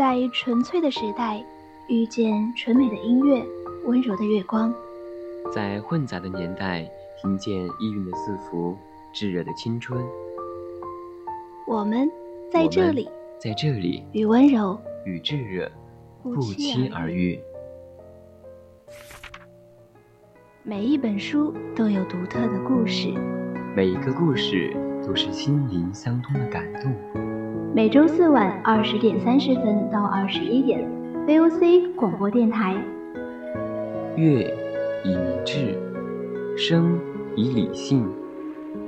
在纯粹的时代，遇见纯美的音乐，温柔的月光；在混杂的年代，听见意蕴的字符，炙热的青春。我们在这里，在这里，与温柔与炙热不期而遇。每一本书都有独特的故事，每一个故事都是心灵相通的感动。每周四晚二十点三十分到二十一点，VOC 广播电台。乐以明志，声以理性，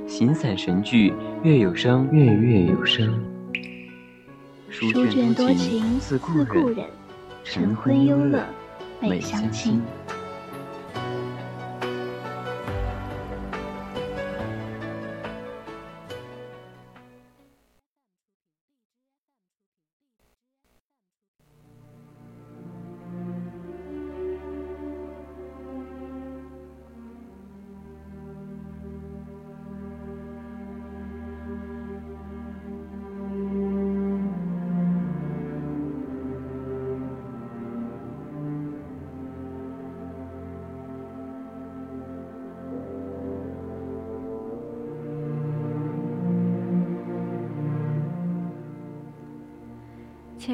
形散神聚，乐有声，乐乐有声。书卷多情似故人，晨昏忧乐美相亲。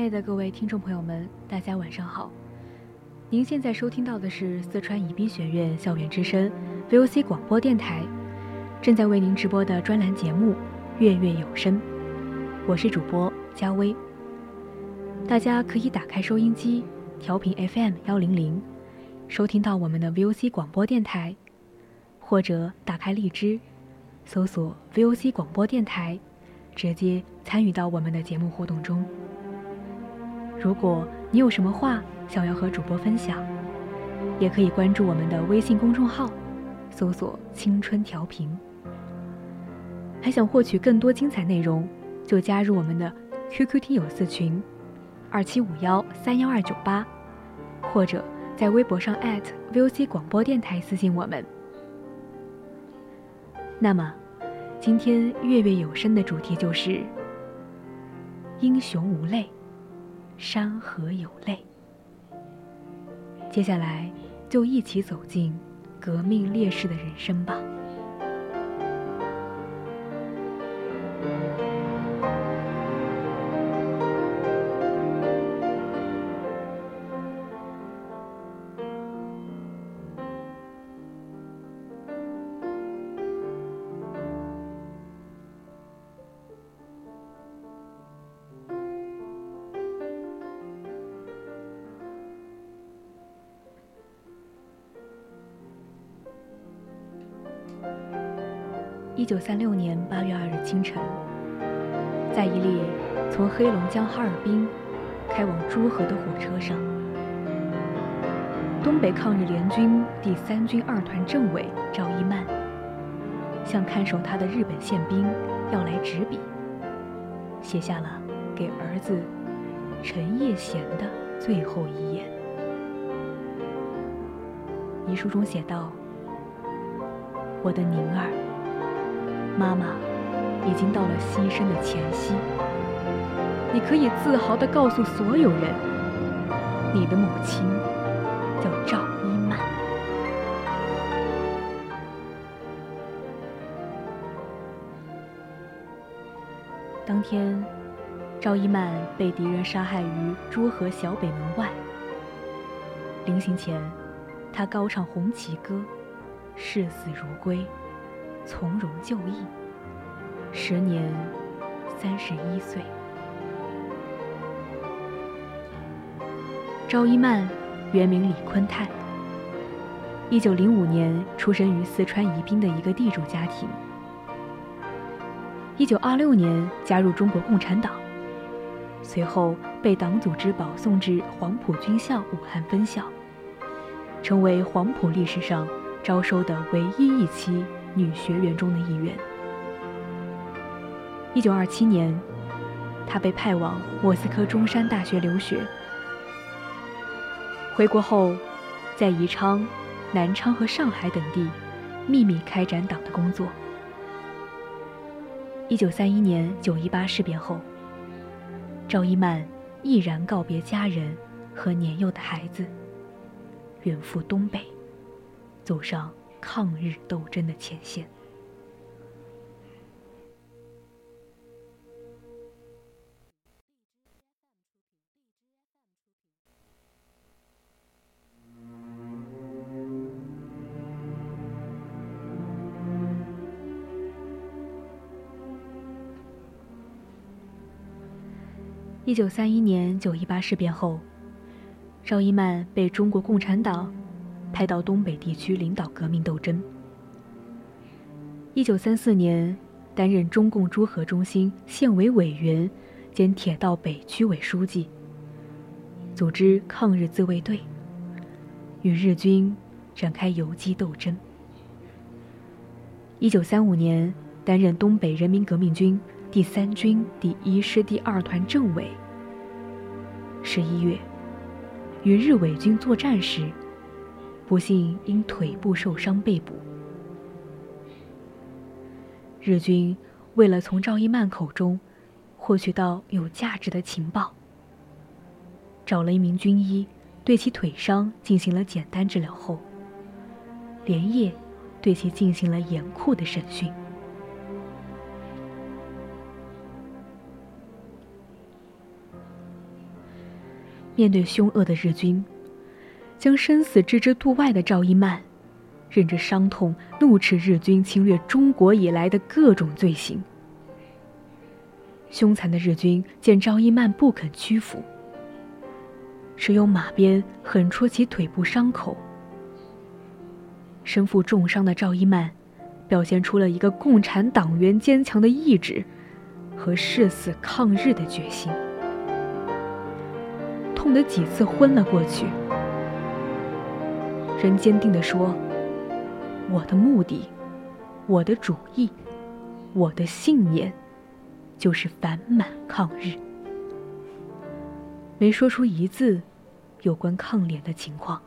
亲爱的各位听众朋友们，大家晚上好。您现在收听到的是四川宜宾学院校园之声 VOC 广播电台，正在为您直播的专栏节目《月月有声》，我是主播佳薇。大家可以打开收音机，调频 FM 幺零零，收听到我们的 VOC 广播电台，或者打开荔枝，搜索 VOC 广播电台，直接参与到我们的节目互动中。如果你有什么话想要和主播分享，也可以关注我们的微信公众号，搜索“青春调频”。还想获取更多精彩内容，就加入我们的 QQ 听友四群：二七五幺三幺二九八，或者在微博上 @VOC 广播电台私信我们。那么，今天月月有声的主题就是“英雄无泪”。山河有泪。接下来，就一起走进革命烈士的人生吧。一九三六年八月二日清晨，在一列从黑龙江哈尔滨开往朱河的火车上，东北抗日联军第三军二团政委赵一曼向看守他的日本宪兵要来纸笔，写下了给儿子陈叶贤的最后遗言。遗书中写道：“我的宁儿。”妈妈已经到了牺牲的前夕，你可以自豪地告诉所有人，你的母亲叫赵一曼。当天，赵一曼被敌人杀害于朱河小北门外。临行前，他高唱红旗歌，视死如归。从容就义，时年三十一岁。赵一曼，原名李坤泰，一九零五年出生于四川宜宾的一个地主家庭。一九二六年加入中国共产党，随后被党组织保送至黄埔军校武汉分校，成为黄埔历史上招收的唯一一期。女学员中的一员。一九二七年，她被派往莫斯科中山大学留学。回国后，在宜昌、南昌和上海等地秘密开展党的工作。一九三一年九一八事变后，赵一曼毅然告别家人和年幼的孩子，远赴东北，走上抗日斗争的前线。一九三一年九一八事变后，赵一曼被中国共产党派到东北地区领导革命斗争。一九三四年，担任中共朱河中心县委委员兼铁道北区委书记，组织抗日自卫队，与日军展开游击斗争。一九三五年，担任东北人民革命军。第三军第一师第二团政委。十一月，与日伪军作战时，不幸因腿部受伤被捕。日军为了从赵一曼口中获取到有价值的情报，找了一名军医，对其腿伤进行了简单治疗后，连夜对其进行了严酷的审讯。面对凶恶的日军，将生死置之度外的赵一曼，忍着伤痛，怒斥日军侵略中国以来的各种罪行。凶残的日军见赵一曼不肯屈服，使用马鞭狠戳其腿部伤口。身负重伤的赵一曼，表现出了一个共产党员坚强的意志和誓死抗日的决心。痛得几次昏了过去，仍坚定地说：“我的目的，我的主意，我的信念，就是反满抗日。”没说出一字有关抗联的情况。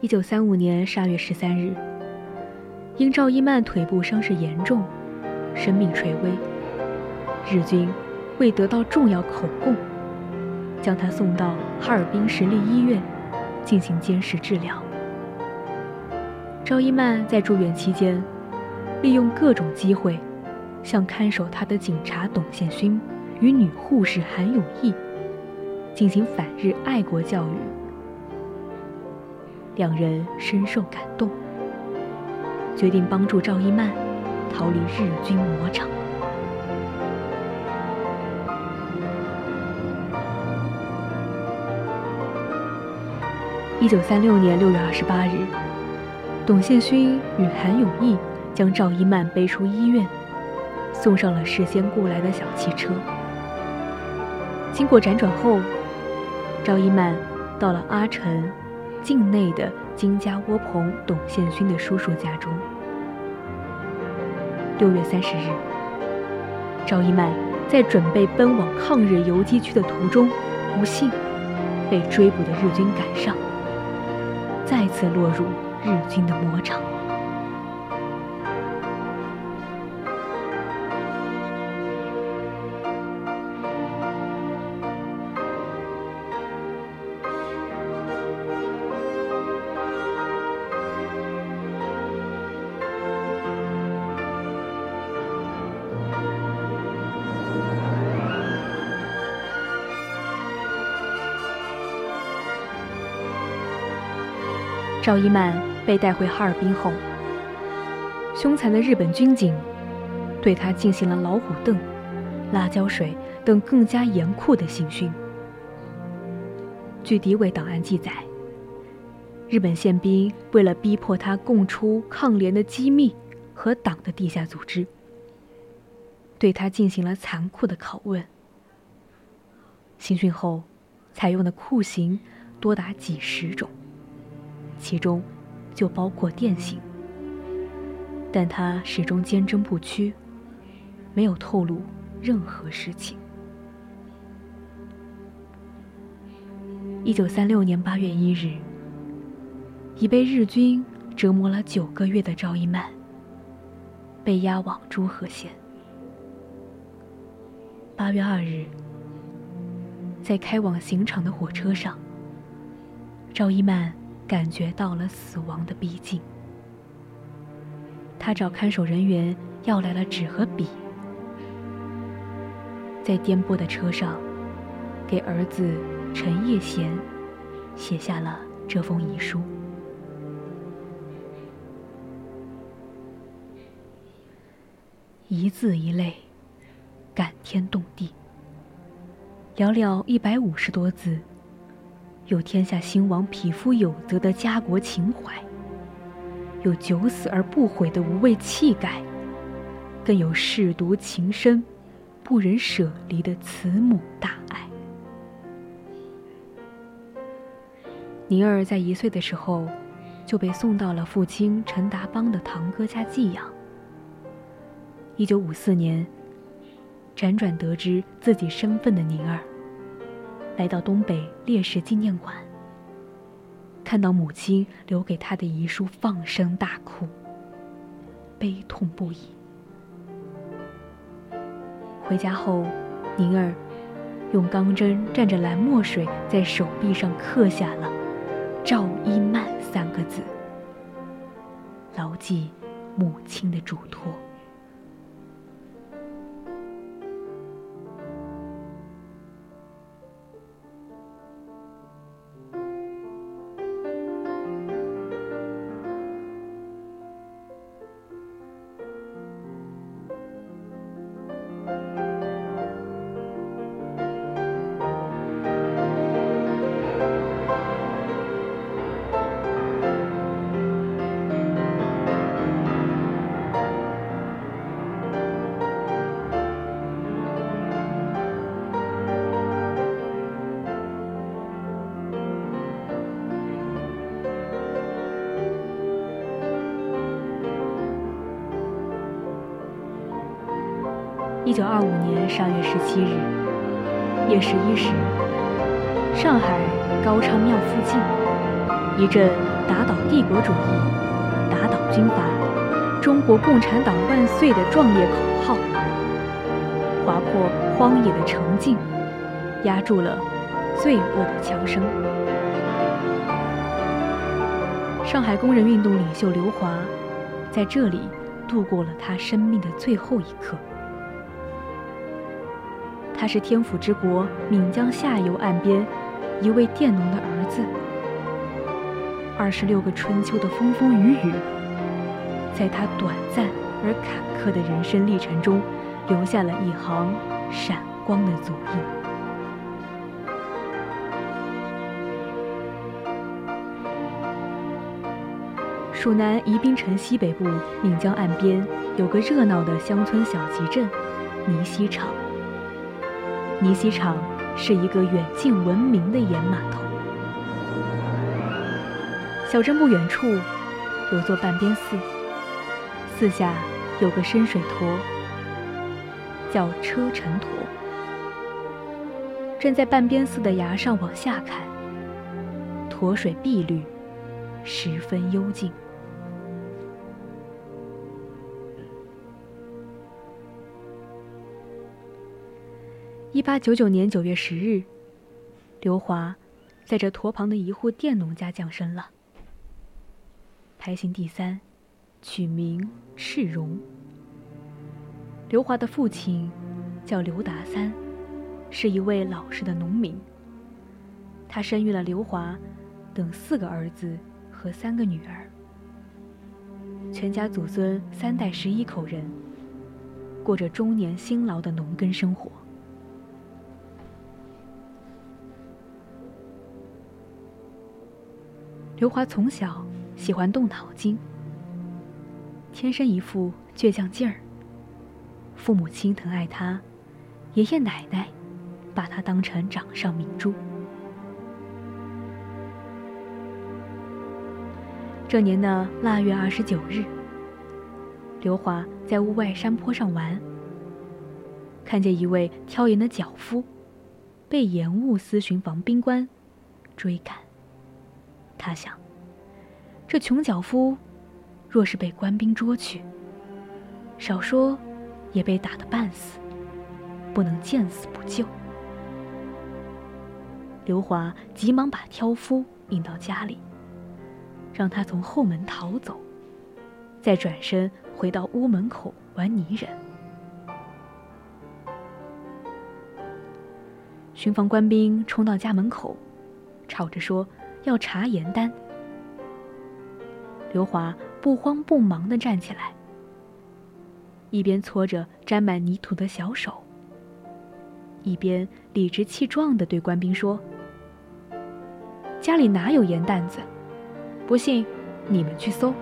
一九三五年十二月十三日。因赵一曼腿部伤势严重，生命垂危，日军为得到重要口供，将他送到哈尔滨市立医院进行监视治疗。赵一曼在住院期间，利用各种机会，向看守他的警察董宪勋与女护士韩永义进行反日爱国教育，两人深受感动。决定帮助赵一曼逃离日军魔掌。一九三六年六月二十八日，董宪勋与韩永义将赵一曼背出医院，送上了事先雇来的小汽车。经过辗转后，赵一曼到了阿城境内的。金家窝棚董宪勋的叔叔家中。六月三十日，赵一曼在准备奔往抗日游击区的途中，不幸被追捕的日军赶上，再次落入日军的魔掌。赵一曼被带回哈尔滨后，凶残的日本军警对他进行了老虎凳、辣椒水等更加严酷的刑讯。据敌伪档案记载，日本宪兵为了逼迫他供出抗联的机密和党的地下组织，对他进行了残酷的拷问。刑讯后，采用的酷刑多达几十种。其中，就包括电刑，但他始终坚贞不屈，没有透露任何事情。一九三六年八月一日，已被日军折磨了九个月的赵一曼，被押往诸河县。八月二日，在开往刑场的火车上，赵一曼感觉到了死亡的逼近。他找看守人员要来了纸和笔，在颠簸的车上，给儿子陈叶贤写下了这封遗书。一字一泪，感天动地。寥寥一百五十多字，有天下兴亡、匹夫有责的家国情怀。有九死而不悔的无畏气概，更有舐犊情深、不忍舍离的慈母大爱。宁儿在一岁的时候就被送到了父亲陈达邦的堂哥家寄养。一九五四年，辗转得知自己身份的宁儿，来到东北烈士纪念馆。看到母亲留给他的遗书，放声大哭，悲痛不已。回家后，宁儿用钢针蘸着蓝墨水在手臂上刻下了“赵一曼”三个字，牢记母亲的嘱托。九二五年十二月十七日夜十一时，上海高昌庙附近，一阵“打倒帝国主义，打倒军阀，中国共产党万岁”的壮烈口号，划破荒野的澄静，压住了罪恶的枪声。上海工人运动领袖刘华，在这里度过了他生命的最后一刻。他是天府之国岷江下游岸边一位佃农的儿子。二十六个春秋的风风雨雨，在他短暂而坎坷的人生历程中，留下了一行闪光的足印。蜀南宜宾城西北部岷江岸边有个热闹的乡村小集镇——泥溪场。泥溪场是一个远近闻名的盐码头。小镇不远处有座半边寺，寺下有个深水坨，叫车城坨。站在半边寺的崖上往下看，坨水碧绿，十分幽静。一八九九年九月十日，刘华在这坨旁的一户佃农家降生了，排行第三，取名赤荣。刘华的父亲叫刘达三，是一位老实的农民。他生育了刘华等四个儿子和三个女儿，全家祖孙三代十一口人，过着终年辛劳的农耕生活。刘华从小喜欢动脑筋，天生一副倔强劲儿。父母亲疼爱他，爷爷奶奶把他当成掌上明珠。这年的腊月二十九日，刘华在屋外山坡上玩，看见一位挑盐的脚夫被盐务司巡防兵官追赶。他想，这穷脚夫，若是被官兵捉去，少说也被打得半死，不能见死不救。刘华急忙把挑夫引到家里，让他从后门逃走，再转身回到屋门口玩泥人。巡防官兵冲到家门口，吵着说要查盐单。刘华不慌不忙地站起来，一边搓着沾满泥土的小手，一边理直气壮地对官兵说：“家里哪有盐担子？不信，你们去搜。”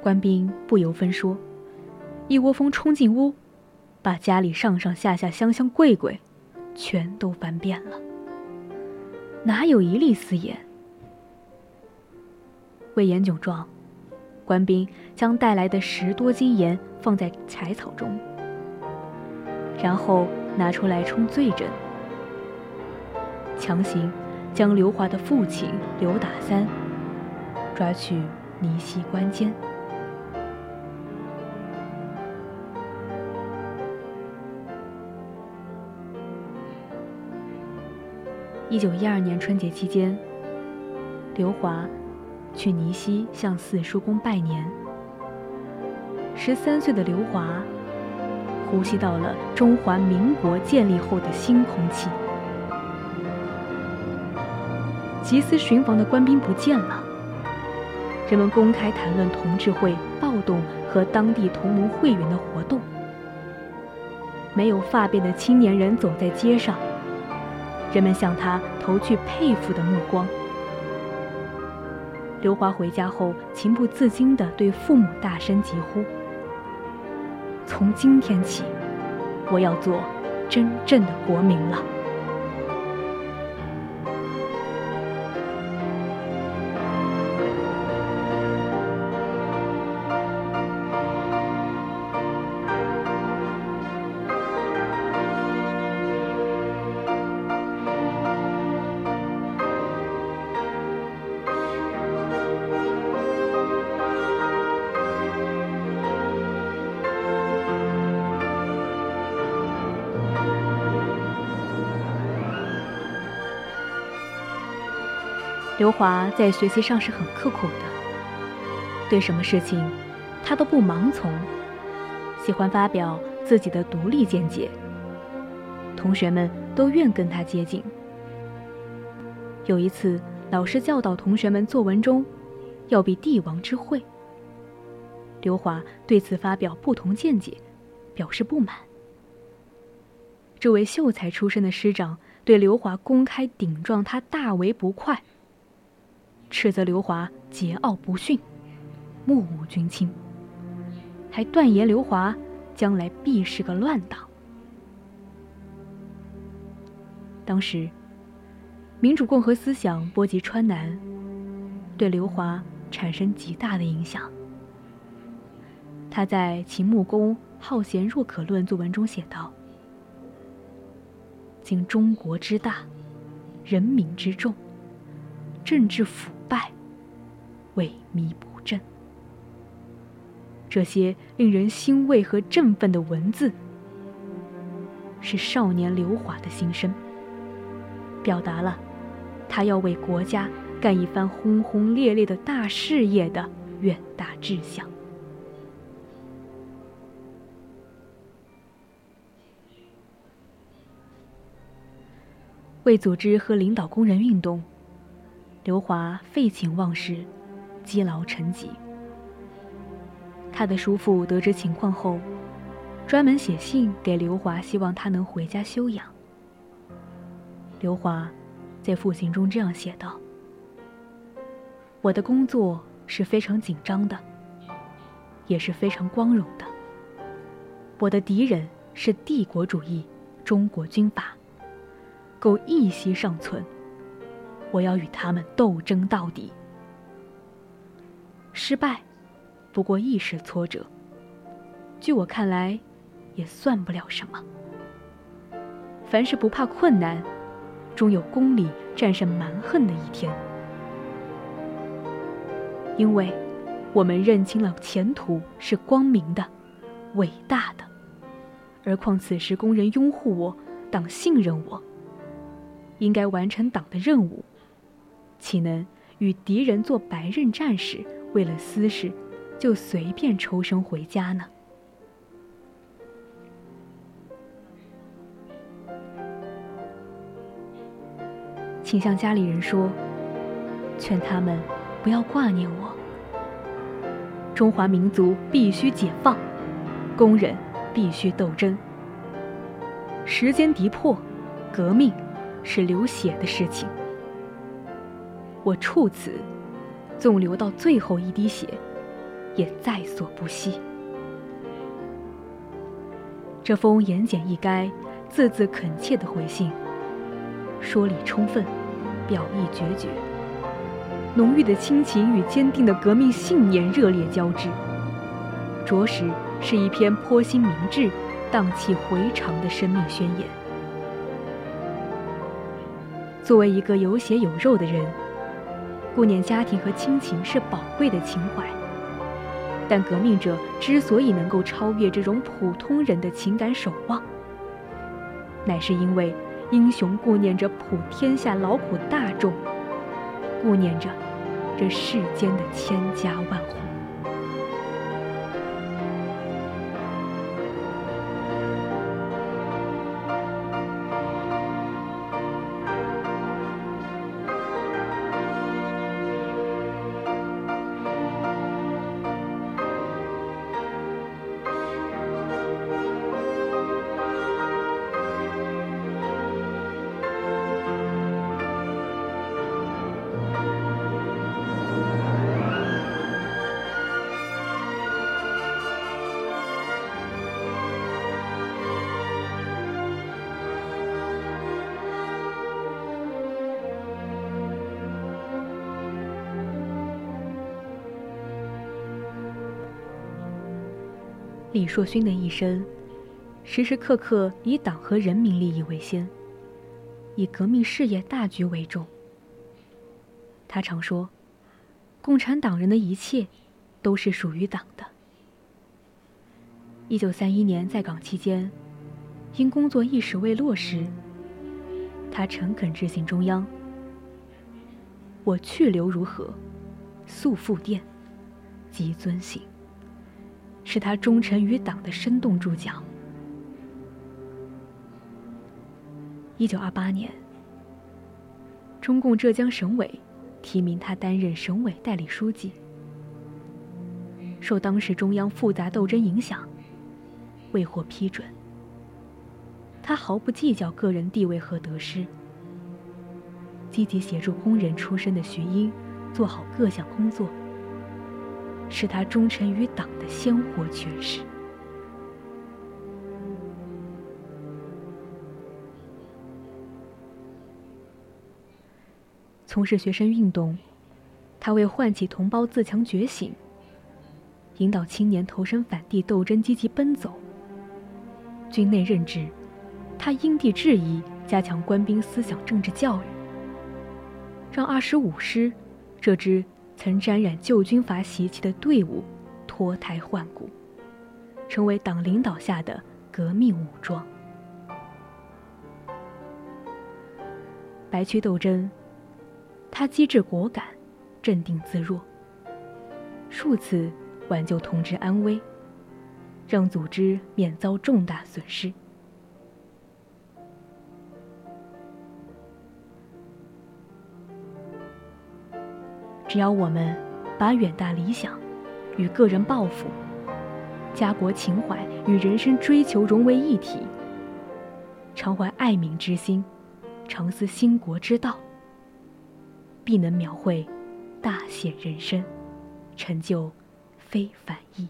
官兵不由分说，一窝蜂冲进屋。把家里上上下下、箱箱柜柜，全都翻遍了，哪有一粒私盐？为言窘状，官兵将带来的十多斤盐放在柴草中，然后拿出来冲罪证，强行将刘华的父亲刘打三抓去泥溪关监。一九一二年春节期间，刘华去尼溪向四叔公拜年。十三岁的刘华呼吸到了中华民国建立后的新空气。缉私巡防的官兵不见了，人们公开谈论同志会暴动和当地同盟会员的活动。没有发辫的青年人走在街上。人们向他投去佩服的目光。刘华回家后，情不自禁地对父母大声疾呼：“从今天起，我要做真正的国民了。”刘华在学习上是很刻苦的，对什么事情，他都不盲从，喜欢发表自己的独立见解。同学们都愿跟他接近。有一次，老师教导同学们作文中要比帝王之慧，刘华对此发表不同见解，表示不满。这位秀才出身的师长对刘华公开顶撞他，大为不快。斥责刘华桀骜不驯，目无君亲，还断言刘华将来必是个乱党。当时，民主共和思想波及川南，对刘华产生极大的影响。他在《秦穆公好贤若渴论》作文中写道：“今中国之大，人民之众，政治腐。”败，萎靡不振。这些令人欣慰和振奋的文字，是少年刘华的心声，表达了他要为国家干一番轰轰烈烈的大事业的远大志向。为组织和领导工人运动。刘华废寝忘食，积劳成疾。他的叔父得知情况后，专门写信给刘华，希望他能回家休养。刘华在复信中这样写道：“我的工作是非常紧张的，也是非常光荣的。我的敌人是帝国主义、中国军阀，苟一息尚存。”我要与他们斗争到底。失败，不过一时挫折。据我看来，也算不了什么。凡是不怕困难，终有公理战胜蛮横的一天。因为，我们认清了前途是光明的、伟大的。而况此时工人拥护我，党信任我，应该完成党的任务，岂能与敌人做白刃战士，为了私事就随便抽身回家呢？请向家里人说，劝他们不要挂念我。中华民族必须解放，工人。必须斗争。时间敌迫，革命是流血的事情。我处此，纵流到最后一滴血，也在所不惜。这封言简意赅、字字恳切的回信，说理充分，表意决绝，浓郁的亲情与坚定的革命信念热烈交织，着实。是一篇颇心明志、荡气回肠的生命宣言。作为一个有血有肉的人，顾念家庭和亲情是宝贵的情怀。但革命者之所以能够超越这种普通人的情感守望，乃是因为英雄顾念着普天下劳苦大众，顾念着这世间的千家万户。李硕勋的一生，时时刻刻以党和人民利益为先，以革命事业大局为重。他常说：“共产党人的一切，都是属于党的。”一九三一年在岗期间，因工作一时未落实，他诚恳致信中央：“我去留如何？速复电，即遵行。”是他忠诚于党的生动注脚。一九二八年，中共浙江省委提名他担任省委代理书记。受当时中央复杂斗争影响，未获批准。他毫不计较个人地位和得失，积极协助工人出身的徐英做好各项工作。是他忠诚于党的鲜活诠释。从事学生运动，他为唤起同胞自强觉醒，引导青年投身反帝斗争积极奔走。军内任职，他因地制宜加强官兵思想政治教育，让二十五师这支。曾沾染旧军阀习气的队伍脱胎换骨，成为党领导下的革命武装。白区斗争，他机智果敢，镇定自若，数次挽救同志安危，让组织免遭重大损失。只要我们把远大理想与个人抱负、家国情怀与人生追求融为一体，常怀爱民之心，常思兴国之道，必能描绘大显人生，成就非凡意义。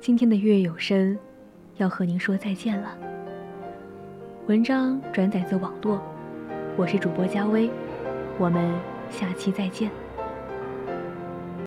今天的月有声。要和您说再见了。文章转载自网络，我是主播佳薇，我们下期再见。